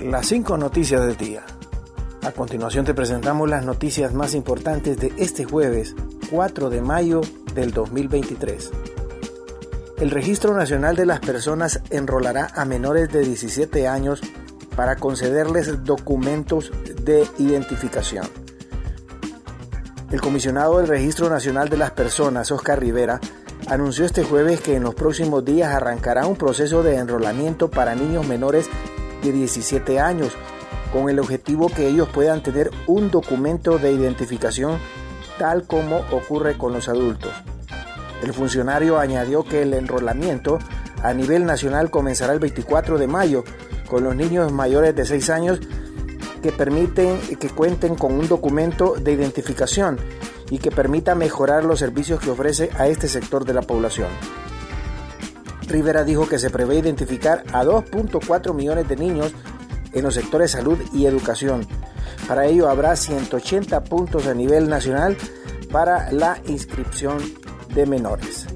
las cinco noticias del día. A continuación te presentamos las noticias más importantes de este jueves 4 de mayo del 2023. El Registro Nacional de las Personas enrolará a menores de 17 años para concederles documentos de identificación. El comisionado del Registro Nacional de las Personas, Oscar Rivera, anunció este jueves que en los próximos días arrancará un proceso de enrolamiento para niños menores de 17 años, con el objetivo que ellos puedan tener un documento de identificación tal como ocurre con los adultos. El funcionario añadió que el enrolamiento a nivel nacional comenzará el 24 de mayo con los niños mayores de 6 años que permiten que cuenten con un documento de identificación y que permita mejorar los servicios que ofrece a este sector de la población. Rivera dijo que se prevé identificar a 2.4 millones de niños en los sectores salud y educación. Para ello habrá 180 puntos a nivel nacional para la inscripción de menores.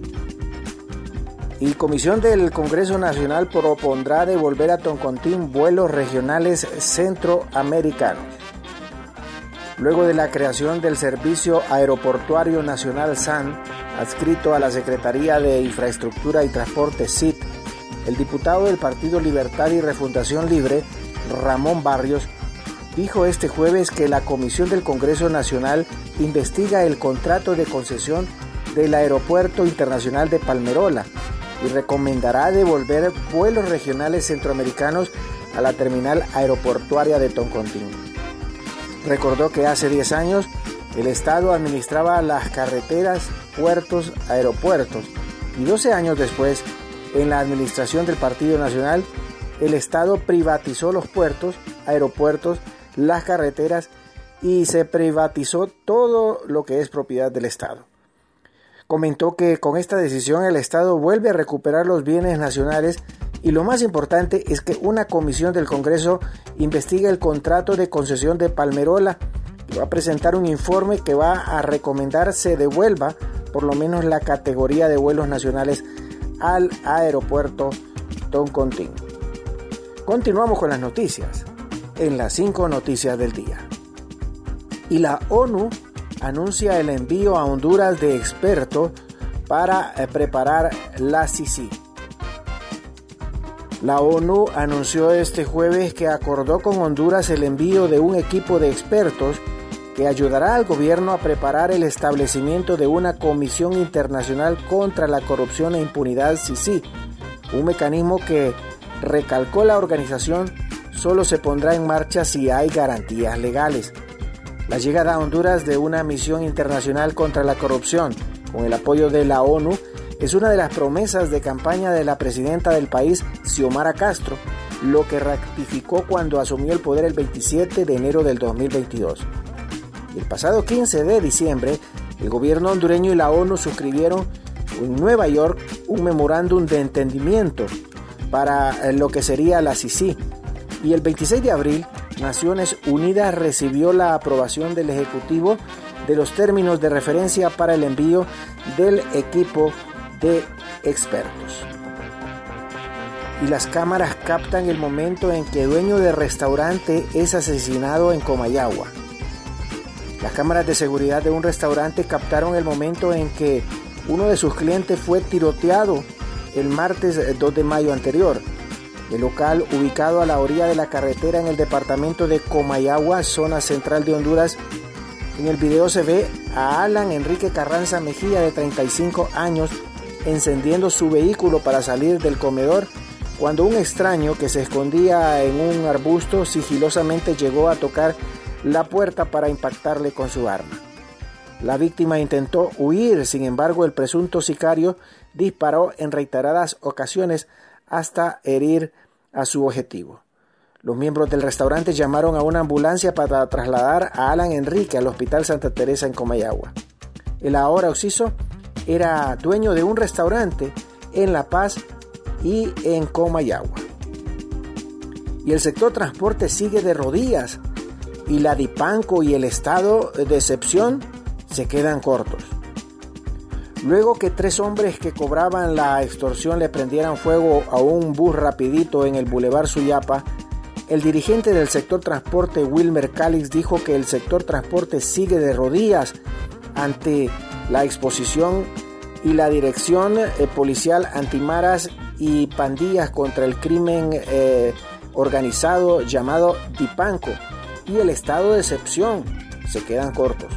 Y Comisión del Congreso Nacional propondrá devolver a Toncontín vuelos regionales centroamericanos. Luego de la creación del Servicio Aeroportuario Nacional SAN, adscrito a la Secretaría de Infraestructura y Transporte SIT, el diputado del Partido Libertad y Refundación Libre, Ramón Barrios, dijo este jueves que la Comisión del Congreso Nacional investiga el contrato de concesión del Aeropuerto Internacional de Palmerola y recomendará devolver vuelos regionales centroamericanos a la terminal aeroportuaria de Toncontín. Recordó que hace 10 años el Estado administraba las carreteras, puertos, aeropuertos y 12 años después, en la administración del Partido Nacional, el Estado privatizó los puertos, aeropuertos, las carreteras y se privatizó todo lo que es propiedad del Estado. Comentó que con esta decisión el Estado vuelve a recuperar los bienes nacionales y lo más importante es que una comisión del Congreso investiga el contrato de concesión de Palmerola va a presentar un informe que va a recomendar se devuelva por lo menos la categoría de vuelos nacionales al aeropuerto Toncontín. Continuamos con las noticias en las cinco noticias del día. Y la ONU anuncia el envío a Honduras de expertos para eh, preparar la CICI. La ONU anunció este jueves que acordó con Honduras el envío de un equipo de expertos que ayudará al gobierno a preparar el establecimiento de una Comisión Internacional contra la Corrupción e Impunidad CICI, un mecanismo que, recalcó la organización, solo se pondrá en marcha si hay garantías legales. La llegada a Honduras de una misión internacional contra la corrupción, con el apoyo de la ONU, es una de las promesas de campaña de la presidenta del país, Xiomara Castro, lo que ratificó cuando asumió el poder el 27 de enero del 2022. El pasado 15 de diciembre, el gobierno hondureño y la ONU suscribieron en Nueva York un memorándum de entendimiento para eh, lo que sería la CICI. Y el 26 de abril, Naciones Unidas recibió la aprobación del Ejecutivo de los términos de referencia para el envío del equipo de expertos. Y las cámaras captan el momento en que dueño de restaurante es asesinado en Comayagua. Las cámaras de seguridad de un restaurante captaron el momento en que uno de sus clientes fue tiroteado el martes 2 de mayo anterior. El local, ubicado a la orilla de la carretera en el departamento de Comayagua, zona central de Honduras, en el video se ve a Alan Enrique Carranza Mejía, de 35 años, encendiendo su vehículo para salir del comedor cuando un extraño que se escondía en un arbusto sigilosamente llegó a tocar la puerta para impactarle con su arma. La víctima intentó huir, sin embargo el presunto sicario disparó en reiteradas ocasiones hasta herir a su objetivo. Los miembros del restaurante llamaron a una ambulancia para trasladar a Alan Enrique al Hospital Santa Teresa en Comayagua. El ahora occiso era dueño de un restaurante en La Paz y en Comayagua. Y el sector transporte sigue de rodillas y la Dipanco y el estado de excepción se quedan cortos. Luego que tres hombres que cobraban la extorsión le prendieran fuego a un bus rapidito en el Boulevard Suyapa, El dirigente del sector transporte, Wilmer Calix, dijo que el sector transporte sigue de rodillas ante la exposición y la dirección eh, policial antimaras y pandillas contra el crimen eh, organizado llamado Dipanco y el estado de excepción se quedan cortos.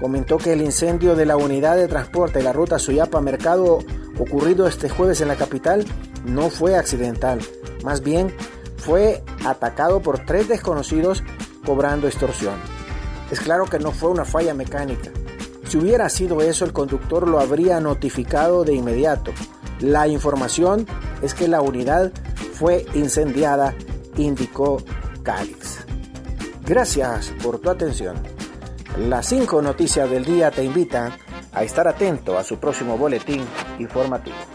Comentó que el incendio de la unidad de transporte de la ruta Suyapa Mercado ocurrido este jueves en la capital no fue accidental, más bien fue atacado por tres desconocidos cobrando extorsión. Es claro que no fue una falla mecánica. Si hubiera sido eso, el conductor lo habría notificado de inmediato. La información es que la unidad fue incendiada, indicó Calix. Gracias por tu atención. Las cinco noticias del día te invitan a estar atento a su próximo boletín informativo.